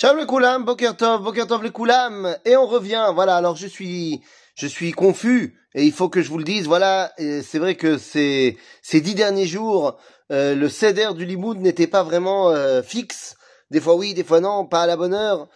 Shalom Koulam, Bokertov, Bokertov le Koulam, et on revient, voilà, alors je suis, je suis confus, et il faut que je vous le dise, voilà, c'est vrai que ces, ces dix derniers jours, euh, le céder du Limoud n'était pas vraiment euh, fixe, des fois oui, des fois non, pas à la bonne heure.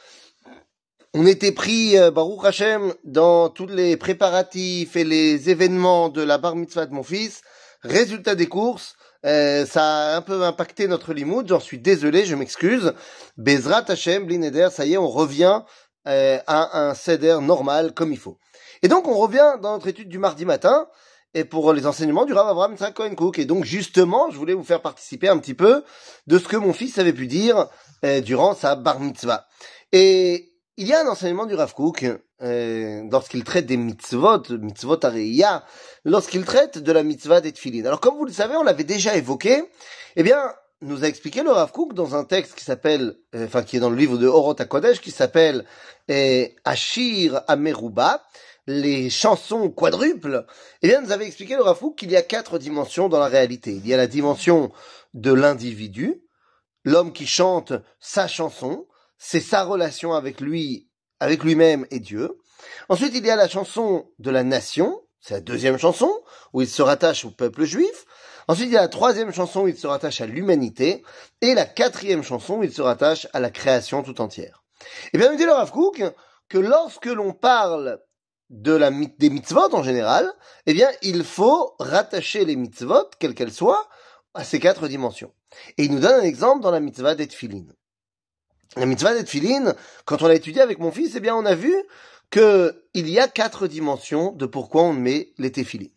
On était pris, euh, Baruch Hashem, dans tous les préparatifs et les événements de la bar mitzvah de mon fils, résultat des courses, euh, ça a un peu impacté notre limoud, j'en suis désolé, je m'excuse. Bezrat Hashem, Blineder, ça y est, on revient euh, à un seder normal comme il faut. Et donc on revient dans notre étude du mardi matin, et pour les enseignements du Rav Abraham Cohen Cook. Et donc justement, je voulais vous faire participer un petit peu de ce que mon fils avait pu dire euh, durant sa bar mitzvah. Et il y a un enseignement du Rav Cook euh, lorsqu'il traite des mitzvot, mitzvot areia, lorsqu'il traite de la mitzvah des tfilin. Alors comme vous le savez, on l'avait déjà évoqué, eh bien, nous a expliqué le Rav Kook dans un texte qui s'appelle, euh, enfin qui est dans le livre de Orot HaKodesh, qui s'appelle euh, Ashir Ameruba, les chansons quadruples. Eh bien, nous avait expliqué le Rav Kook qu'il y a quatre dimensions dans la réalité. Il y a la dimension de l'individu, l'homme qui chante sa chanson, c'est sa relation avec lui avec lui-même et Dieu. Ensuite, il y a la chanson de la nation, c'est la deuxième chanson, où il se rattache au peuple juif. Ensuite, il y a la troisième chanson où il se rattache à l'humanité. Et la quatrième chanson où il se rattache à la création tout entière. Et bien, nous dit le Rav Kook que lorsque l'on parle de la, des mitzvot en général, eh bien, il faut rattacher les mitzvot, quelles qu'elles soient, à ces quatre dimensions. Et il nous donne un exemple dans la mitzvah d'Etfilin. La mitzvah d'Etfilin, quand on l'a étudié avec mon fils, eh bien, on a vu que il y a quatre dimensions de pourquoi on met les téfilines.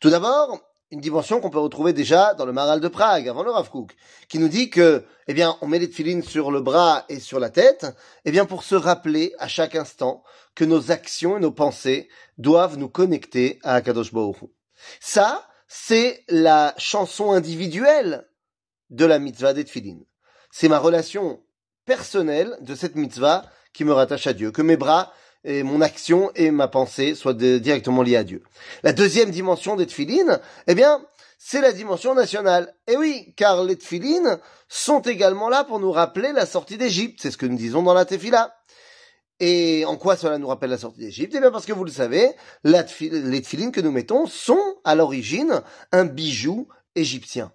Tout d'abord, une dimension qu'on peut retrouver déjà dans le Maral de Prague, avant le Rav Kook, qui nous dit que, eh bien, on met les téfilines sur le bras et sur la tête, eh bien, pour se rappeler à chaque instant que nos actions et nos pensées doivent nous connecter à Akadosh Baruch Ça, c'est la chanson individuelle de la mitzvah des C'est ma relation personnel de cette mitzvah qui me rattache à Dieu, que mes bras et mon action et ma pensée soient directement liés à Dieu. La deuxième dimension des tfilines, eh bien, c'est la dimension nationale. Et oui, car les tfilines sont également là pour nous rappeler la sortie d'Égypte. C'est ce que nous disons dans la tefila. Et en quoi cela nous rappelle la sortie d'Égypte? Eh bien parce que vous le savez, les tfilines que nous mettons sont à l'origine un bijou égyptien.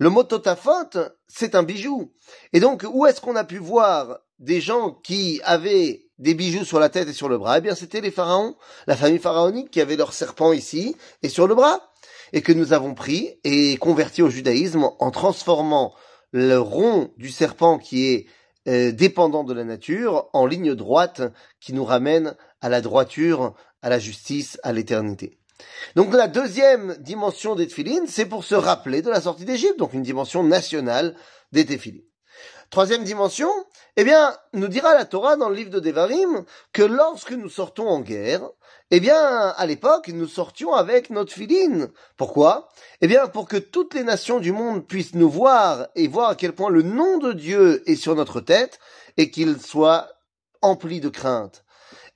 Le mot totafot, c'est un bijou. Et donc, où est-ce qu'on a pu voir des gens qui avaient des bijoux sur la tête et sur le bras? Eh bien, c'était les pharaons, la famille pharaonique qui avait leur serpent ici et sur le bras, et que nous avons pris et converti au judaïsme en transformant le rond du serpent qui est euh, dépendant de la nature en ligne droite qui nous ramène à la droiture, à la justice, à l'éternité. Donc la deuxième dimension des tefilines, c'est pour se rappeler de la sortie d'Égypte, donc une dimension nationale des tefilines. Troisième dimension, eh bien, nous dira la Torah dans le livre de Devarim que lorsque nous sortons en guerre, eh bien, à l'époque, nous sortions avec notre filine. Pourquoi? Eh bien, pour que toutes les nations du monde puissent nous voir et voir à quel point le nom de Dieu est sur notre tête et qu'il soit empli de crainte.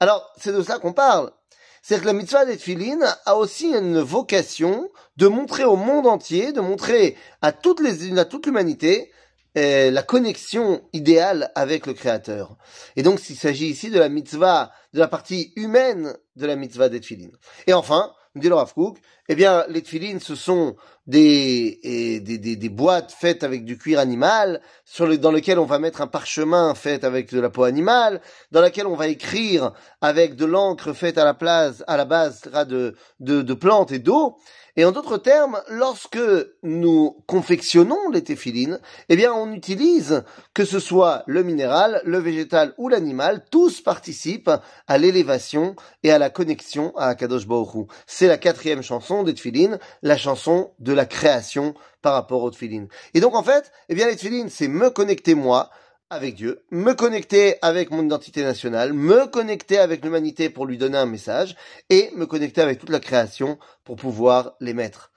Alors, c'est de ça qu'on parle. C'est que la mitzvah des a aussi une vocation de montrer au monde entier, de montrer à toutes les, à toute l'humanité, euh, la connexion idéale avec le Créateur. Et donc, il s'agit ici de la mitzvah, de la partie humaine de la mitzvah des Et enfin, dit le Rav eh bien, les tfilines, ce sont des, des, des, des, boîtes faites avec du cuir animal, sur dans lesquelles on va mettre un parchemin fait avec de la peau animale, dans laquelle on va écrire avec de l'encre faite à la place, à la base de, de, de plantes et d'eau. Et en d'autres termes, lorsque nous confectionnons les téphilines, eh bien, on utilise, que ce soit le minéral, le végétal ou l'animal, tous participent à l'élévation et à la connexion à Akadosh Baruch C'est la quatrième chanson des téphilines, la chanson de la création par rapport aux téphilines. Et donc, en fait, eh bien, les téphilines, c'est me connecter moi avec Dieu, me connecter avec mon identité nationale, me connecter avec l'humanité pour lui donner un message, et me connecter avec toute la création pour pouvoir les mettre.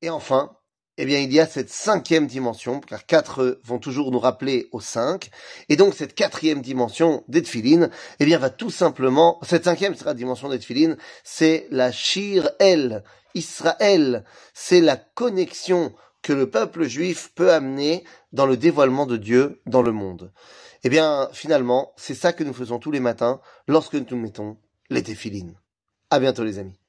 Et enfin, eh bien, il y a cette cinquième dimension, car quatre vont toujours nous rappeler aux cinq, et donc cette quatrième dimension d'Edphilin, eh bien, va tout simplement, cette cinquième sera dimension d'Edphilin, c'est la Shir El, Israël, c'est la connexion que le peuple juif peut amener dans le dévoilement de Dieu dans le monde. Eh bien, finalement, c'est ça que nous faisons tous les matins lorsque nous mettons les téphilines. À bientôt les amis.